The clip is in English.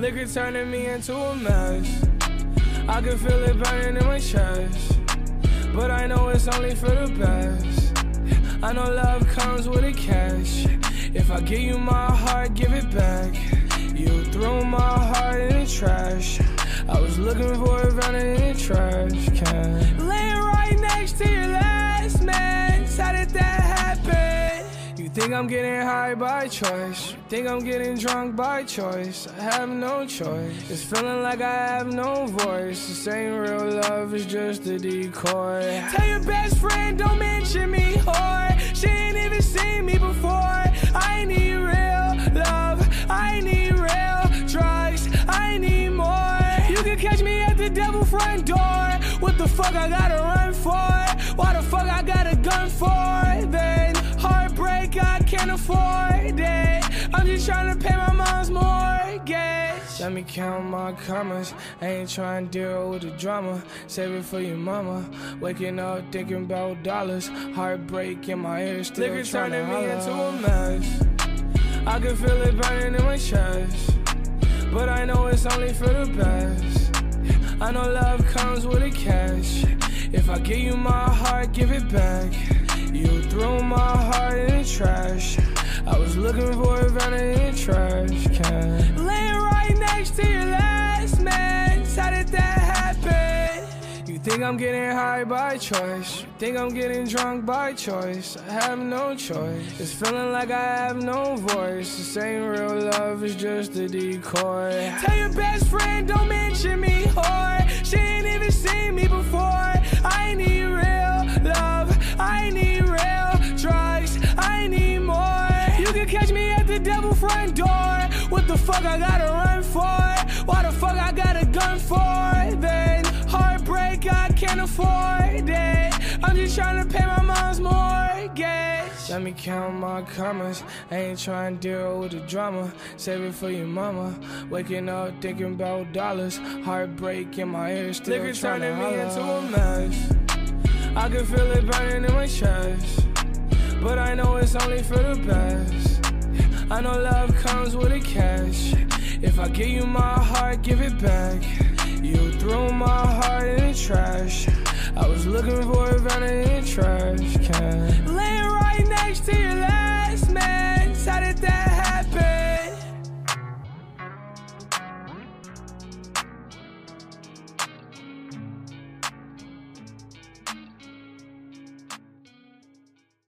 Liquor turning me into a mess. I can feel it burning in my chest. But I know it's only for the best. I know love comes with a catch. If I give you my heart, give it back. You threw my heart in the trash. I was looking for it running in the trash can. Laying right next think I'm getting high by choice? Think I'm getting drunk by choice? I have no choice. It's feeling like I have no voice. This ain't real love, it's just a decoy. Tell your best friend, don't mention me, whore. She ain't even seen me before. I need real love, I need real drugs, I need more. You can catch me at the devil front door. What the fuck I gotta run for? Why the fuck I got a gun for? Afford it. I'm just trying to pay my mom's mortgage. Let me count my commas. I ain't trying to deal with the drama. Save it for your mama. Waking up thinking about dollars. Heartbreak in my ears. still Liquor turning me into a mess. I can feel it burning in my chest. But I know it's only for the best. I know love comes with a catch. If I give you my heart, give it back. You threw my heart in the trash. I was looking for in the trash can. Laying right next to your last man. How did that happen? You think I'm getting high by choice? You think I'm getting drunk by choice? I have no choice. It's feeling like I have no voice. This ain't real love, it's just a decoy. Tell your best friend, don't mention front door. What the fuck I gotta run for? Why the fuck I got a gun for? Then heartbreak, I can't afford it. I'm just trying to pay my mom's mortgage. Let me count my commas. I ain't trying to deal with the drama. Save it for your mama. Waking up thinking about dollars. Heartbreak in my ears. still Liquor turning me into a mess. I can feel it burning in my chest. But I know it's only for the best. I know love comes with a catch. If I give you my heart, give it back. You threw my heart in the trash. I was looking for a found in the trash can. Laying right next to your